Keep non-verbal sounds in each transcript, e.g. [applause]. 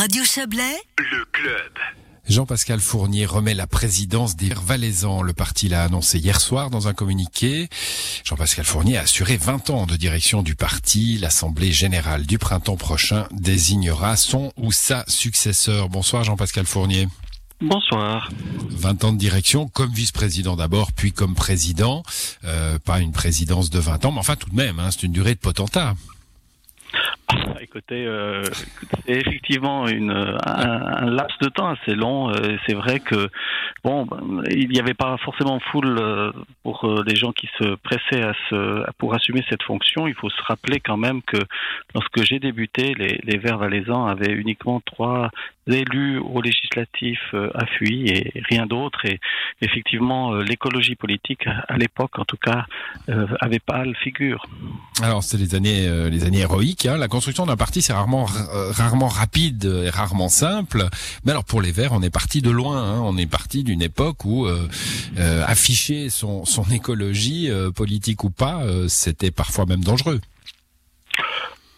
Radio Chablais, le club. Jean-Pascal Fournier remet la présidence des Valaisans. Le parti l'a annoncé hier soir dans un communiqué. Jean-Pascal Fournier a assuré 20 ans de direction du parti. L'Assemblée générale du printemps prochain désignera son ou sa successeur. Bonsoir Jean-Pascal Fournier. Bonsoir. 20 ans de direction comme vice-président d'abord, puis comme président. Euh, pas une présidence de 20 ans, mais enfin tout de même, hein, c'est une durée de potentat. Écoutez, euh, c'est effectivement une, un, laps de temps assez long. Euh, c'est vrai que bon, ben, il n'y avait pas forcément foule euh, pour les gens qui se pressaient à se, pour assumer cette fonction. Il faut se rappeler quand même que lorsque j'ai débuté, les, les Verts valaisans avaient uniquement trois élus aux législatifs à Fuy et rien d'autre. Et effectivement, l'écologie politique à l'époque, en tout cas, avait pas le figure. Alors, c'est les années, les années héroïques. Hein, la construction d'un parti, c'est rarement, euh, rarement rapide et rarement simple. Mais alors pour les Verts, on est parti de loin. Hein. On est parti d'une époque où euh, euh, afficher son, son écologie, politique ou pas, c'était parfois même dangereux.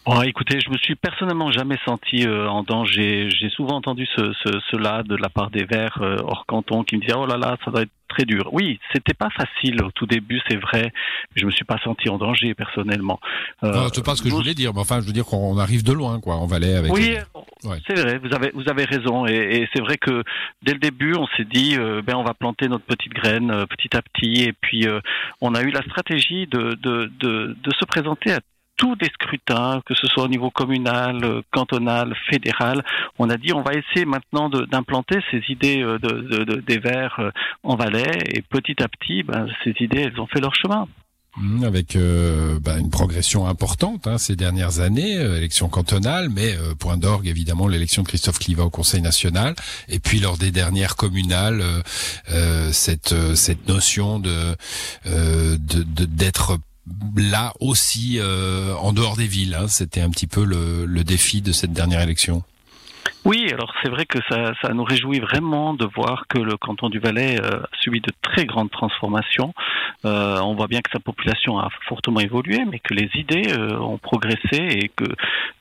Oh, écoutez, je me suis personnellement jamais senti en danger. J'ai souvent entendu ce, ce, cela de la part des Verts hors canton qui me disaient oh là là, ça doit être très dur. Oui, c'était pas facile au tout début, c'est vrai. Je me suis pas senti en danger personnellement. Euh, non, c'est pas ce que je voulais dire, mais enfin, je veux dire qu'on arrive de loin, quoi, en Valais avec. Oui, c'est vrai. Vous avez vous avez raison, et, c'est vrai que dès le début, on s'est dit, euh, ben on va planter notre petite graine euh, petit à petit, et puis euh, on a eu la stratégie de de de, de se présenter à tous des scrutins, que ce soit au niveau communal, euh, cantonal, fédéral. On a dit on va essayer maintenant d'implanter ces idées euh, de, de, des Verts euh, en Valais et petit à petit, ben, ces idées, elles ont fait leur chemin. Mmh, avec bah, une progression importante hein, ces dernières années, élection cantonale, mais point d'orgue évidemment l'élection de Christophe Cliva au Conseil national, et puis lors des dernières communales, cette cette notion de d'être là aussi euh, en dehors des villes. Hein. C'était un petit peu le, le, défi de cette dernière élection. Oui, alors c'est vrai que ça, ça, nous réjouit vraiment de voir que le canton du Valais euh, a subi de très grandes transformations. Euh, on voit bien que sa population a fortement évolué, mais que les idées euh, ont progressé et que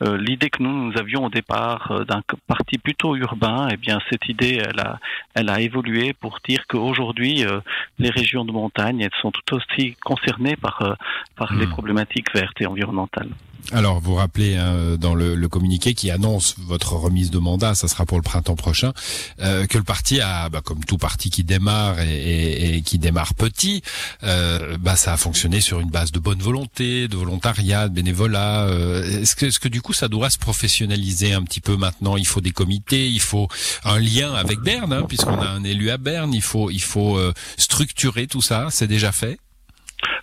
euh, l'idée que nous, nous avions au départ d'un parti plutôt urbain, eh bien cette idée, elle a, elle a évolué pour dire qu'aujourd'hui, les régions de montagne, elles sont tout aussi concernées par, par les mmh. problématiques vertes et environnementales. Alors, vous rappelez hein, dans le, le, communiqué qui annonce votre remise de mandat, ça sera pour le printemps prochain, euh, que le parti a, bah, comme tout parti qui démarre et, et, et qui démarre petit, euh, bah, ça a fonctionné sur une base de bonne volonté, de volontariat, de bénévolat. Euh, est-ce que, est-ce que du coup, ça doit se professionnaliser un petit peu maintenant? Il faut des comités, il faut un lien avec Berne, hein, puisqu'on a un élu à Berne. Il faut, il faut euh, structurer tout ça. C'est déjà fait?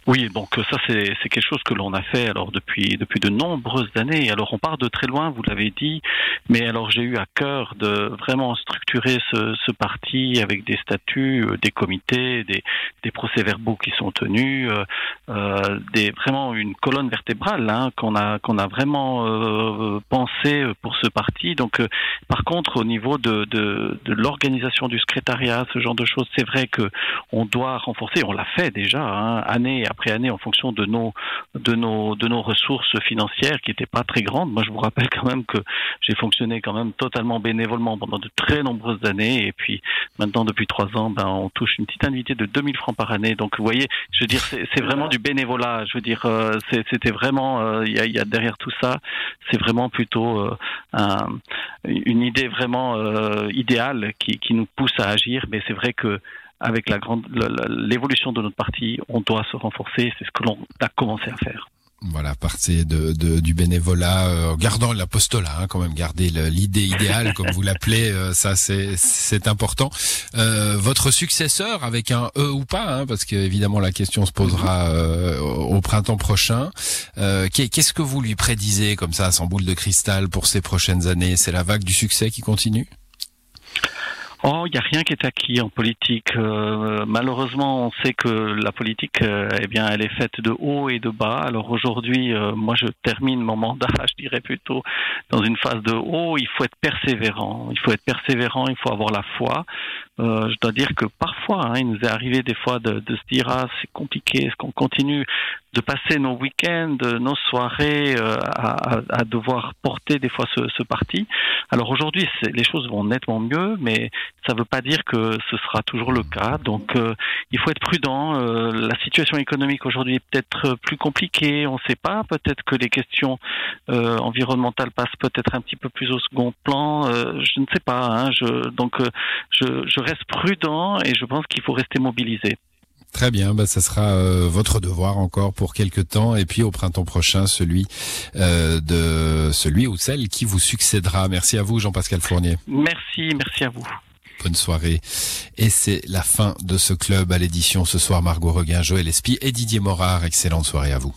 Oui, donc ça c'est quelque chose que l'on a fait alors depuis depuis de nombreuses années. Alors on part de très loin, vous l'avez dit, mais alors j'ai eu à cœur de vraiment structurer ce, ce parti avec des statuts, euh, des comités, des, des procès-verbaux qui sont tenus, euh, euh, des vraiment une colonne vertébrale hein, qu'on a qu'on a vraiment euh, pensé pour ce parti. Donc par contre au niveau de de, de l'organisation du secrétariat, ce genre de choses, c'est vrai que on doit renforcer. On l'a fait déjà hein, année après après année en fonction de nos de nos de nos ressources financières qui n'étaient pas très grandes. Moi, je vous rappelle quand même que j'ai fonctionné quand même totalement bénévolement pendant de très nombreuses années et puis maintenant depuis trois ans, ben on touche une petite indemnité de 2000 francs par année. Donc vous voyez, je veux dire, c'est vraiment du bénévolat. Je veux dire, euh, c'était vraiment euh, il y, a, derrière tout ça, c'est vraiment plutôt euh, un, une idée vraiment idéale qui nous pousse à agir. Mais c'est vrai que avec la grande l'évolution de notre parti, on doit se renforcer. C'est ce que l'on a commencé à faire. Voilà, partir de, de, du bénévolat, euh, gardant l'apostolat, hein, quand même, garder l'idée idéale, [laughs] comme vous l'appelez, euh, ça c'est important. Euh, votre successeur, avec un E ou pas, hein, parce qu'évidemment la question se posera euh, au printemps prochain. Qu'est-ce que vous lui prédisez comme ça, sans boule de cristal, pour ces prochaines années? C'est la vague du succès qui continue? Oh, il n'y a rien qui est acquis en politique. Euh, malheureusement, on sait que la politique, euh, eh bien, elle est faite de haut et de bas. Alors aujourd'hui, euh, moi, je termine mon mandat, [laughs] je dirais plutôt, dans une phase de haut. Il faut être persévérant. Il faut être persévérant. Il faut avoir la foi. je dois dire que parfois, hein, il nous est arrivé des fois de, de se dire ah c'est compliqué, est-ce qu'on continue de passer nos week-ends, nos soirées euh, à, devoir porter des fois ce, ce parti. Alors aujourd'hui, les choses vont nettement mieux, mais ça ne veut pas dire que ce sera toujours le cas. Donc euh, il faut être prudent. Euh, la situation économique aujourd'hui est peut-être plus compliquée, on ne sait pas. Peut-être que les questions environnementales passent peut-être un petit peu plus au second plan. je ne sais pas. Hein, je, donc je, je reste prudent et je pense qu'il faut rester mobilisé. Très bien, bah, ça sera euh, votre devoir encore pour quelques temps, et puis au printemps prochain, celui euh, de celui ou celle qui vous succédera. Merci à vous, Jean-Pascal Fournier. Merci, merci à vous. Bonne soirée. Et c'est la fin de ce club à l'édition ce soir. Margot Reguin, Joël Espy et Didier Morard. Excellente soirée à vous.